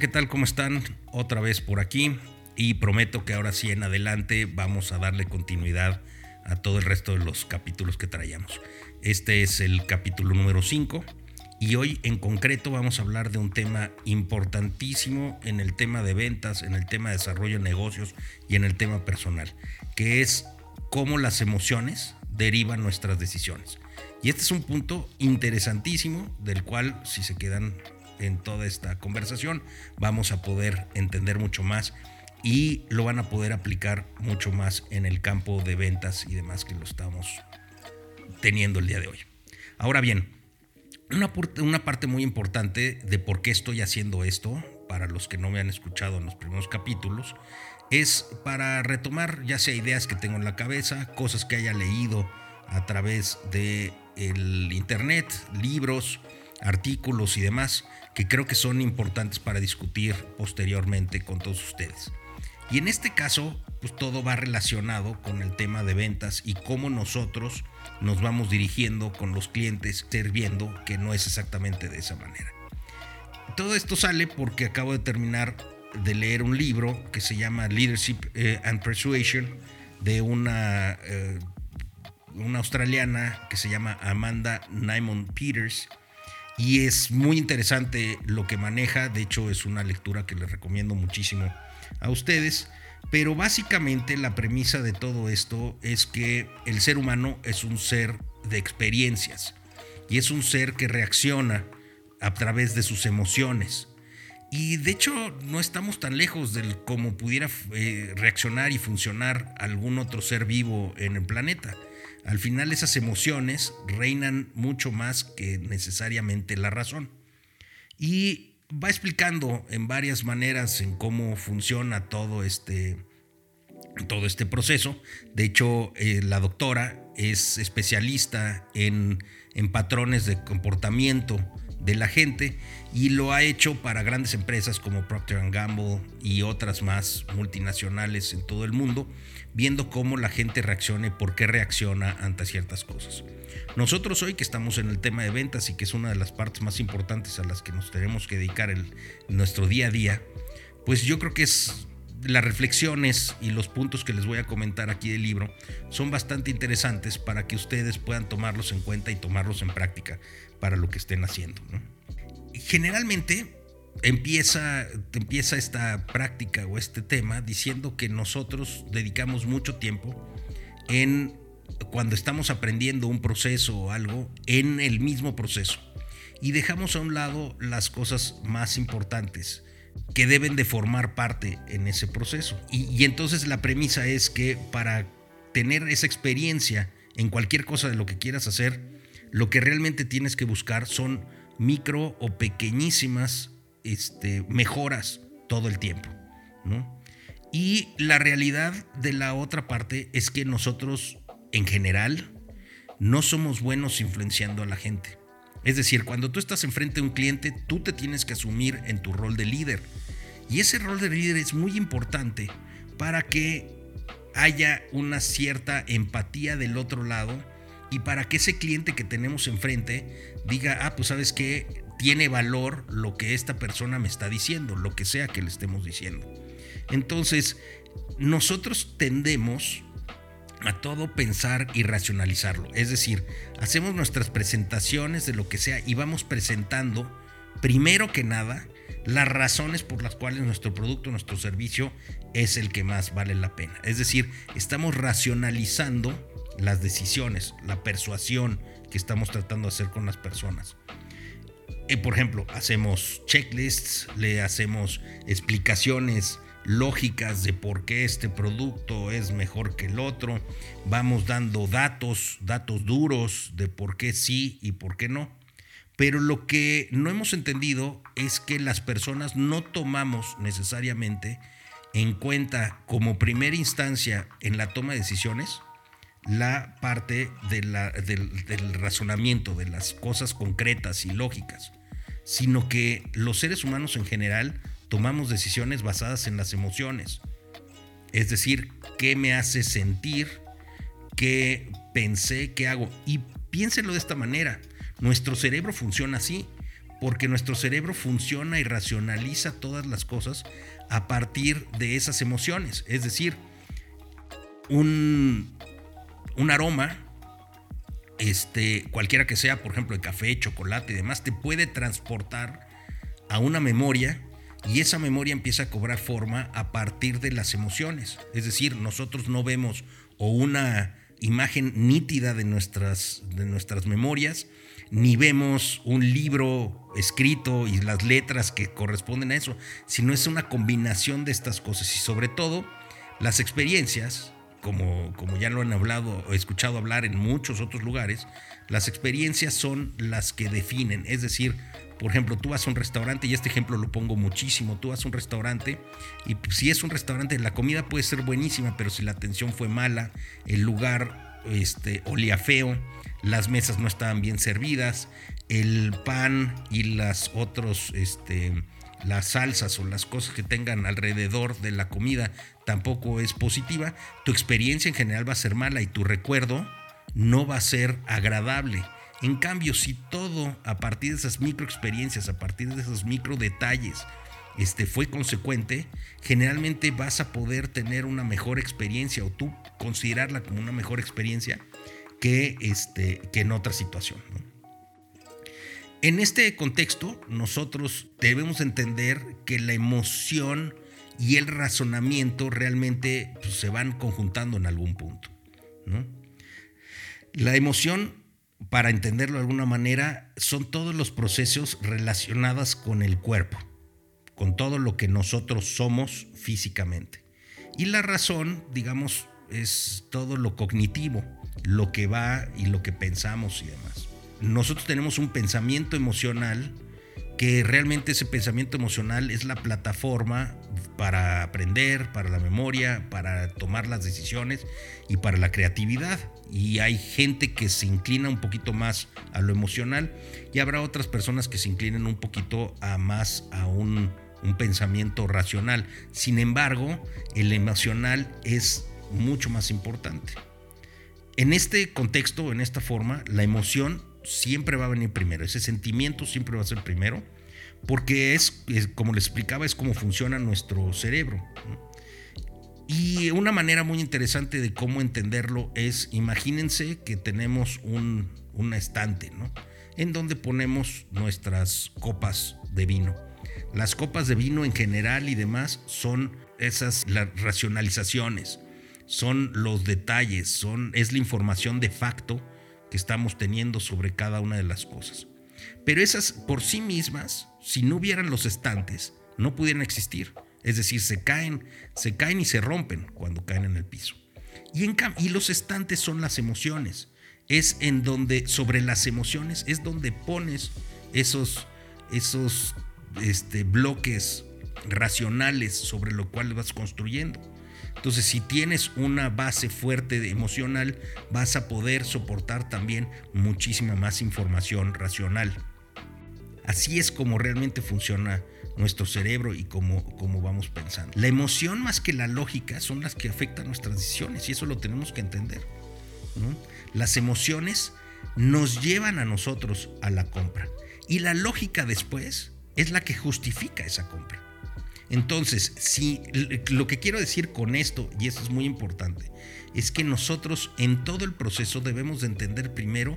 ¿qué tal? ¿Cómo están? Otra vez por aquí y prometo que ahora sí en adelante vamos a darle continuidad a todo el resto de los capítulos que traíamos. Este es el capítulo número 5 y hoy en concreto vamos a hablar de un tema importantísimo en el tema de ventas, en el tema de desarrollo de negocios y en el tema personal, que es cómo las emociones derivan nuestras decisiones. Y este es un punto interesantísimo del cual si se quedan en toda esta conversación vamos a poder entender mucho más y lo van a poder aplicar mucho más en el campo de ventas y demás que lo estamos teniendo el día de hoy. Ahora bien, una, parte muy importante de por qué estoy haciendo esto, para los que no me han escuchado en los primeros capítulos, es para retomar ya sea ideas que tengo en la cabeza, cosas que haya leído a través de el internet, libros, artículos y demás que creo que son importantes para discutir posteriormente con todos ustedes. Y en este caso, pues todo va relacionado con el tema de ventas y cómo nosotros nos vamos dirigiendo con los clientes, sirviendo que no es exactamente de esa manera. Todo esto sale porque acabo de terminar de leer un libro que se llama Leadership eh, and Persuasion de una, eh, una australiana que se llama Amanda Nymon Peters y es muy interesante lo que maneja, de hecho es una lectura que les recomiendo muchísimo a ustedes. Pero básicamente la premisa de todo esto es que el ser humano es un ser de experiencias y es un ser que reacciona a través de sus emociones. Y de hecho no estamos tan lejos de cómo pudiera eh, reaccionar y funcionar algún otro ser vivo en el planeta. Al final esas emociones reinan mucho más que necesariamente la razón. Y va explicando en varias maneras en cómo funciona todo este, todo este proceso. De hecho, eh, la doctora es especialista en, en patrones de comportamiento de la gente y lo ha hecho para grandes empresas como Procter Gamble y otras más multinacionales en todo el mundo, viendo cómo la gente reacciona y por qué reacciona ante ciertas cosas. Nosotros hoy que estamos en el tema de ventas y que es una de las partes más importantes a las que nos tenemos que dedicar en nuestro día a día, pues yo creo que es las reflexiones y los puntos que les voy a comentar aquí del libro son bastante interesantes para que ustedes puedan tomarlos en cuenta y tomarlos en práctica para lo que estén haciendo. Generalmente empieza, empieza esta práctica o este tema diciendo que nosotros dedicamos mucho tiempo en cuando estamos aprendiendo un proceso o algo en el mismo proceso y dejamos a un lado las cosas más importantes que deben de formar parte en ese proceso. Y, entonces la premisa es que para tener esa experiencia en cualquier cosa de lo que quieras hacer, lo que realmente tienes que buscar son micro o pequeñísimas este, mejoras todo el tiempo. Y la realidad de la otra parte es que nosotros en general no somos buenos influenciando a la gente. Es decir, cuando tú estás enfrente de un cliente, tú te tienes que asumir en tu rol de líder. Y ese rol de líder es muy importante para que haya una cierta empatía del otro lado y para que ese cliente que tenemos enfrente diga, ah, pues sabes que tiene valor lo que esta persona me está diciendo, lo que sea que le estemos diciendo. Entonces, nosotros tendemos a todo pensar y racionalizarlo. Es decir, hacemos nuestras presentaciones de lo que sea y vamos presentando, primero que nada, las razones por las cuales nuestro producto, nuestro servicio es el que más vale la pena. Es decir, estamos racionalizando las decisiones, la persuasión que estamos tratando de hacer con las personas. Eh, por ejemplo, hacemos checklists, le hacemos explicaciones lógicas de por qué este producto es mejor que el otro, vamos dando datos, datos duros de por qué sí y por qué no. Pero lo que no hemos entendido es que las personas no tomamos necesariamente en cuenta como primera instancia en la toma de decisiones la parte del, razonamiento, de las cosas concretas y lógicas, sino que los seres humanos en general tomamos decisiones basadas en las emociones. Es decir, qué me hace sentir, qué pensé, qué hago. Y piénsenlo de esta manera. Nuestro cerebro funciona así. porque nuestro cerebro funciona y racionaliza todas las cosas a partir de esas emociones. Es decir, un, un aroma, este, cualquiera que sea, por ejemplo, de café, chocolate y demás, te puede transportar a una memoria y esa memoria empieza a cobrar forma a partir de las emociones. Es decir, nosotros no vemos o una imagen nítida de nuestras, de nuestras memorias, ni vemos un libro escrito y las letras que corresponden a eso, sino es una combinación de estas cosas y sobre todo las experiencias, como, como ya lo han hablado o escuchado hablar en muchos otros lugares, las experiencias son las que definen, es decir, por ejemplo, tú vas a un restaurante, y este ejemplo lo pongo muchísimo, tú vas a un restaurante y si es un restaurante, la comida puede ser buenísima, pero si la atención fue mala, el lugar este, olía feo, las mesas no estaban bien servidas, el pan y las otros, este, las salsas o las cosas que tengan alrededor de la comida tampoco es positiva, tu experiencia en general va a ser mala y tu recuerdo no va a ser agradable. En cambio, si todo a partir de esas micro experiencias, a partir de esos micro detalles, este, fue consecuente, generalmente vas a poder tener una mejor experiencia o tú considerarla como una mejor experiencia que, este, que en otra situación. En este contexto, nosotros debemos entender que la emoción y el razonamiento realmente pues, se van conjuntando en algún punto. La emoción para entenderlo de alguna manera, son todos los procesos relacionados con el cuerpo, con todo lo que nosotros somos físicamente. Y la razón, digamos, es todo lo cognitivo, lo que va y lo que pensamos y demás. Nosotros tenemos un pensamiento emocional que realmente ese pensamiento emocional es la plataforma para aprender, para la memoria, para tomar las decisiones y para la creatividad. Y hay gente que se inclina un poquito más a lo emocional y habrá otras personas que se inclinen un poquito a más a un, pensamiento racional. Sin embargo, el emocional es mucho más importante. En este contexto, en esta forma, la emoción siempre va a venir primero, ese sentimiento siempre va a ser primero, porque es, como les explicaba, es como funciona nuestro cerebro. Y una manera muy interesante de cómo entenderlo es, imagínense que tenemos un, estante, ¿no? En donde ponemos nuestras copas de vino. Las copas de vino en general y demás son esas las racionalizaciones, son los detalles, son, es la información de facto que estamos teniendo sobre cada una de las cosas. Pero esas por sí mismas, si no hubieran los estantes, no pudieran existir. Es decir, se caen, se caen y se rompen cuando caen en el piso. Y, en, y los estantes son las emociones. Es en donde, sobre las emociones, es donde pones esos, esos este, bloques racionales sobre lo cual vas construyendo. Entonces, si tienes una base fuerte emocional, vas a poder soportar también muchísima más información racional. Así es como realmente funciona nuestro cerebro y cómo, vamos pensando. La emoción más que la lógica son las que afectan nuestras decisiones y eso lo tenemos que entender. Las emociones nos llevan a nosotros a la compra y la lógica después es la que justifica esa compra. Entonces, si lo que quiero decir con esto, y esto es muy importante, es que nosotros en todo el proceso debemos de entender primero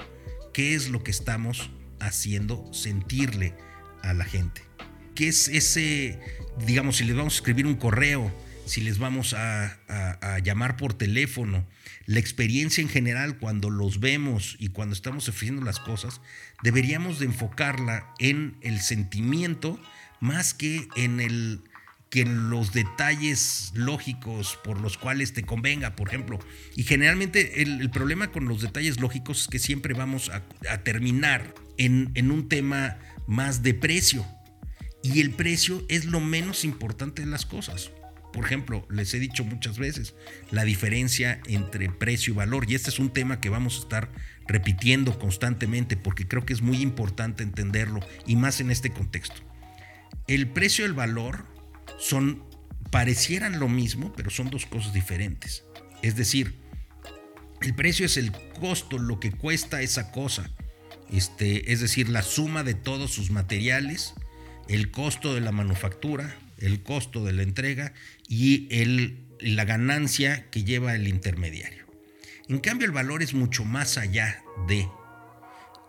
qué es lo que estamos haciendo sentirle a la gente. ¿Qué es ese, digamos, si les vamos a escribir un correo, si les vamos a, a, llamar por teléfono, la experiencia en general cuando los vemos y cuando estamos ofreciendo las cosas, deberíamos de enfocarla en el sentimiento más que en el que los detalles lógicos por los cuales te convenga, por ejemplo. Y generalmente el, problema con los detalles lógicos es que siempre vamos a, terminar en, en un tema más de precio. Y el precio es lo menos importante de las cosas. Por ejemplo, les he dicho muchas veces la diferencia entre precio y valor. Y este es un tema que vamos a estar repitiendo constantemente porque creo que es muy importante entenderlo y más en este contexto. El precio y el valor son, parecieran lo mismo, pero son dos cosas diferentes. Es decir, el precio es el costo, lo que cuesta esa cosa. este, es decir, la suma de todos sus materiales, el costo de la manufactura, el costo de la entrega y el, la ganancia que lleva el intermediario. En cambio, el valor es mucho más allá de.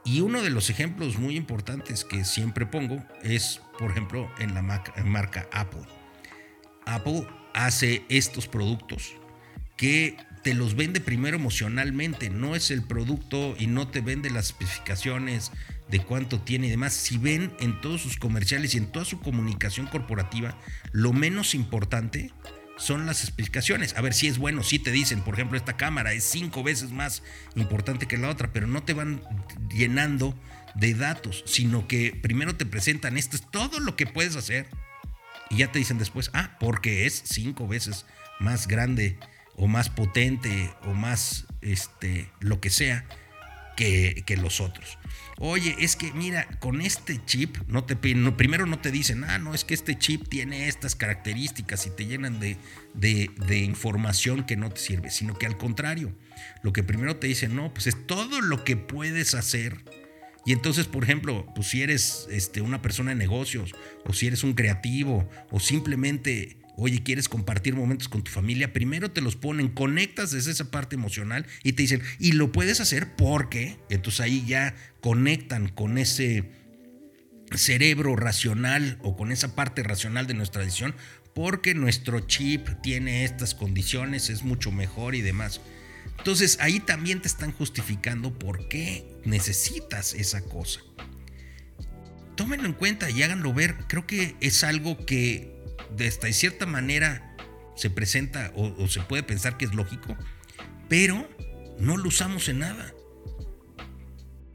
Y uno de los ejemplos muy importantes que siempre pongo es, por ejemplo, en la marca Apple. Apple hace estos productos que te los vende primero emocionalmente, no es el producto y no te vende las especificaciones de cuánto tiene y demás. Si ven en todos sus comerciales y en toda su comunicación corporativa, lo menos importante son las especificaciones. A ver si es bueno, si te dicen, por ejemplo, esta cámara es cinco veces más importante que la otra, pero no te van llenando de datos, sino que primero te presentan esto es todo lo que puedes hacer y ya te dicen después, ah, porque es cinco veces más grande o más potente o más este, lo que sea que, los otros. Oye, es que mira, con este chip, no te no, primero no te dicen, ah, no, es que este chip tiene estas características y te llenan de, información que no te sirve, sino que al contrario, lo que primero te dicen, no, pues es todo lo que puedes hacer. Y entonces, por ejemplo, pues si eres este, una persona de negocios, o si eres un creativo, o simplemente oye, quieres compartir momentos con tu familia, primero te los ponen, conectas desde esa parte emocional y te dicen, y lo puedes hacer porque, entonces ahí ya conectan con ese cerebro racional o con esa parte racional de nuestra decisión, porque nuestro chip tiene estas condiciones, es mucho mejor y demás. Entonces ahí también te están justificando por qué necesitas esa cosa. Tómenlo en cuenta y háganlo ver. Creo que es algo que de esta cierta manera se presenta o, se puede pensar que es lógico, pero no lo usamos en nada.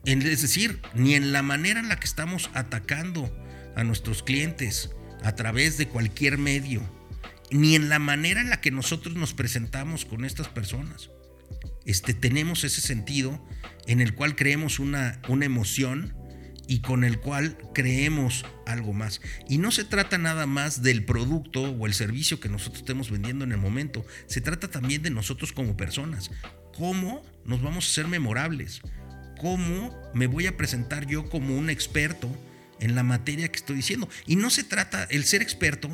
Es decir, ni en la manera en la que estamos atacando a nuestros clientes a través de cualquier medio, ni en la manera en la que nosotros nos presentamos con estas personas. Este, tenemos ese sentido en el cual creemos una, una emoción y con el cual creemos algo más. Y no se trata nada más del producto o el servicio que nosotros estemos vendiendo en el momento, se trata también de nosotros como personas. ¿Cómo nos vamos a ser memorables? ¿Cómo me voy a presentar yo como un experto en la materia que estoy diciendo? Y no se trata, el ser experto,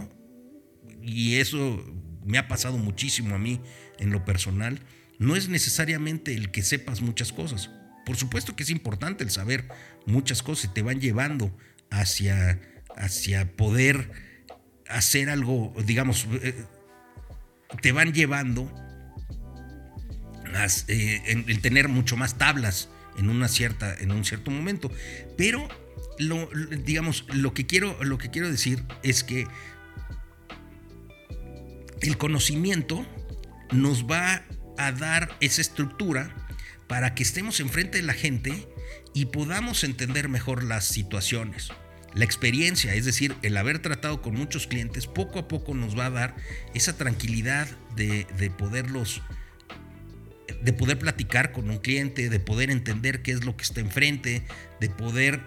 y eso me ha pasado muchísimo a mí en lo personal, no es necesariamente el que sepas muchas cosas. Por supuesto que es importante el saber muchas cosas y te van llevando hacia, hacia poder hacer algo, digamos, eh, te van llevando a eh, tener mucho más tablas en una cierta en un cierto momento. Pero digamos lo que quiero lo que quiero decir es que el conocimiento nos va a dar esa estructura para que estemos enfrente de la gente y podamos entender mejor las situaciones. La experiencia, es decir, el haber tratado con muchos clientes, poco a poco nos va a dar esa tranquilidad de, poderlos, de poder platicar con un cliente, de poder entender qué es lo que está enfrente, de poder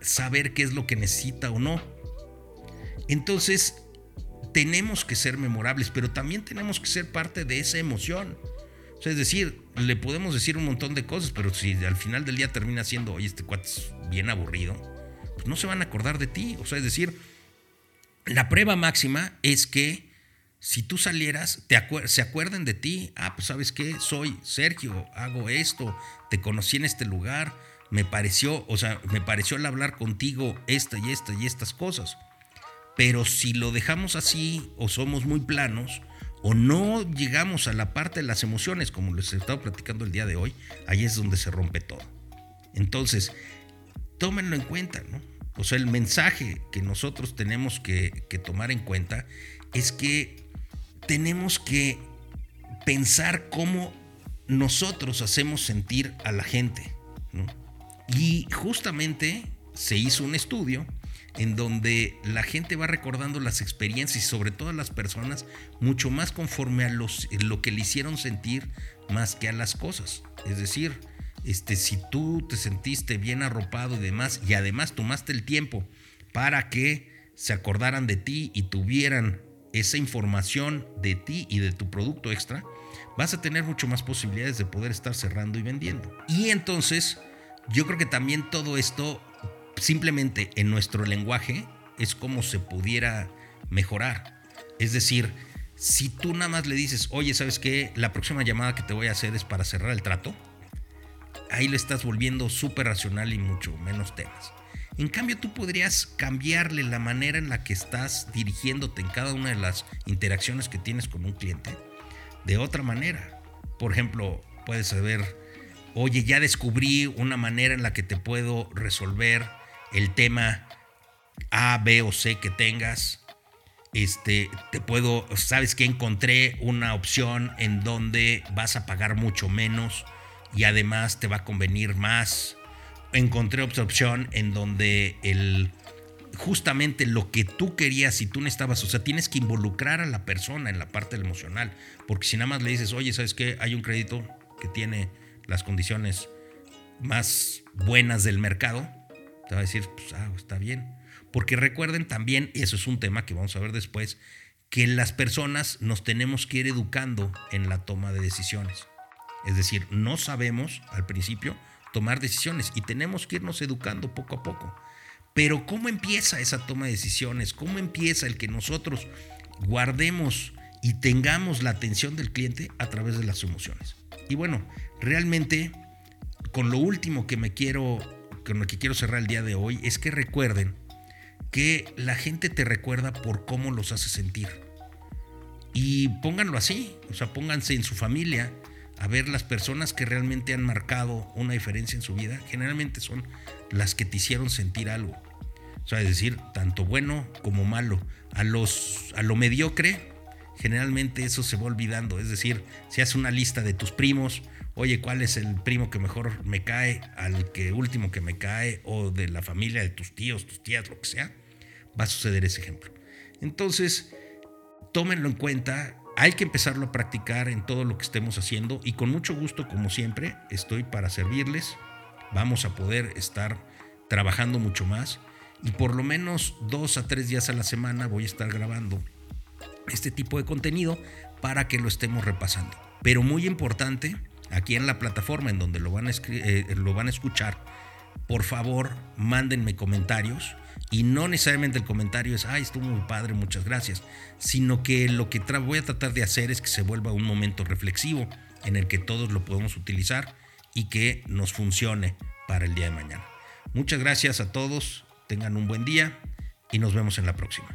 saber qué es lo que necesita o no. Entonces, tenemos que ser memorables, pero también tenemos que ser parte de esa emoción es decir, le podemos decir un montón de cosas, pero si al final del día termina siendo, oye, este cuate es bien aburrido, pues no se van a acordar de ti. O sea, es decir, la prueba máxima es que si tú salieras, te se acuerden de ti. Ah, pues sabes qué, soy Sergio, hago esto, te conocí en este lugar, me pareció, o sea, me pareció al hablar contigo esta y esta y estas cosas. Pero si lo dejamos así o somos muy planos, o no llegamos a la parte de las emociones, como les he estado platicando el día de hoy, ahí es donde se rompe todo. Entonces, tómenlo en cuenta, ¿no? O sea, el mensaje que nosotros tenemos que, tomar en cuenta es que tenemos que pensar cómo nosotros hacemos sentir a la gente, ¿no? Y justamente se hizo un estudio en donde la gente va recordando las experiencias y sobre todo las personas mucho más conforme a los, lo que le hicieron sentir más que a las cosas. Es decir, este, si tú te sentiste bien arropado y demás, y además tomaste el tiempo para que se acordaran de ti y tuvieran esa información de ti y de tu producto extra, vas a tener mucho más posibilidades de poder estar cerrando y vendiendo. Y entonces yo creo que también todo esto, simplemente en nuestro lenguaje, es como se pudiera mejorar. Es decir, si tú nada más le dices, oye, ¿sabes qué? La próxima llamada que te voy a hacer es para cerrar el trato, ahí le estás volviendo súper racional y mucho menos temas. En cambio, tú podrías cambiarle la manera en la que estás dirigiéndote en cada una de las interacciones que tienes con un cliente de otra manera. Por ejemplo, puedes saber, oye, ya descubrí una manera en la que te puedo resolver el tema A, B o C que tengas. Este, te puedo, sabes que encontré una opción en donde vas a pagar mucho menos y además te va a convenir más. Encontré otra opción en donde el justamente lo que tú querías y tú necesitabas, o sea, tienes que involucrar a la persona en la parte emocional, porque si nada más le dices, oye, ¿sabes qué? Hay un crédito que tiene las condiciones más buenas del mercado, te va a decir, pues, ah, está bien. Porque recuerden también, y eso es un tema que vamos a ver después, que las personas nos tenemos que ir educando en la toma de decisiones. Es decir, no sabemos al principio tomar decisiones y tenemos que irnos educando poco a poco. Pero ¿cómo empieza esa toma de decisiones? ¿Cómo empieza el que nosotros guardemos y tengamos la atención del cliente a través de las emociones? Y bueno, realmente con lo último que me quiero con lo que quiero cerrar el día de hoy es que recuerden que la gente te recuerda por cómo los hace sentir. Y pónganlo así, o sea, pónganse en su familia a ver las personas que realmente han marcado una diferencia en su vida, generalmente son las que te hicieron sentir algo. O sea, es decir, tanto bueno como malo. A, los, a lo mediocre, generalmente eso se va olvidando. Es decir, si haces una lista de tus primos, oye, ¿cuál es el primo que mejor me cae, al que último que me cae, o de la familia de tus tíos, tus tías, lo que sea? va a suceder ese ejemplo. Entonces, tómenlo en cuenta, hay que empezarlo a practicar en todo lo que estemos haciendo y con mucho gusto, como siempre, estoy para servirles. Vamos a poder estar trabajando mucho más y por lo menos dos a tres días a la semana voy a estar grabando este tipo de contenido para que lo estemos repasando. Pero muy importante, aquí en la plataforma en donde lo van a, eh, lo van a escuchar, por favor, mándenme comentarios y no necesariamente el comentario es, ay, estuvo muy padre, muchas gracias, sino que lo que voy a tratar de hacer es que se vuelva un momento reflexivo en el que todos lo podemos utilizar y que nos funcione para el día de mañana. Muchas gracias a todos, tengan un buen día y nos vemos en la próxima.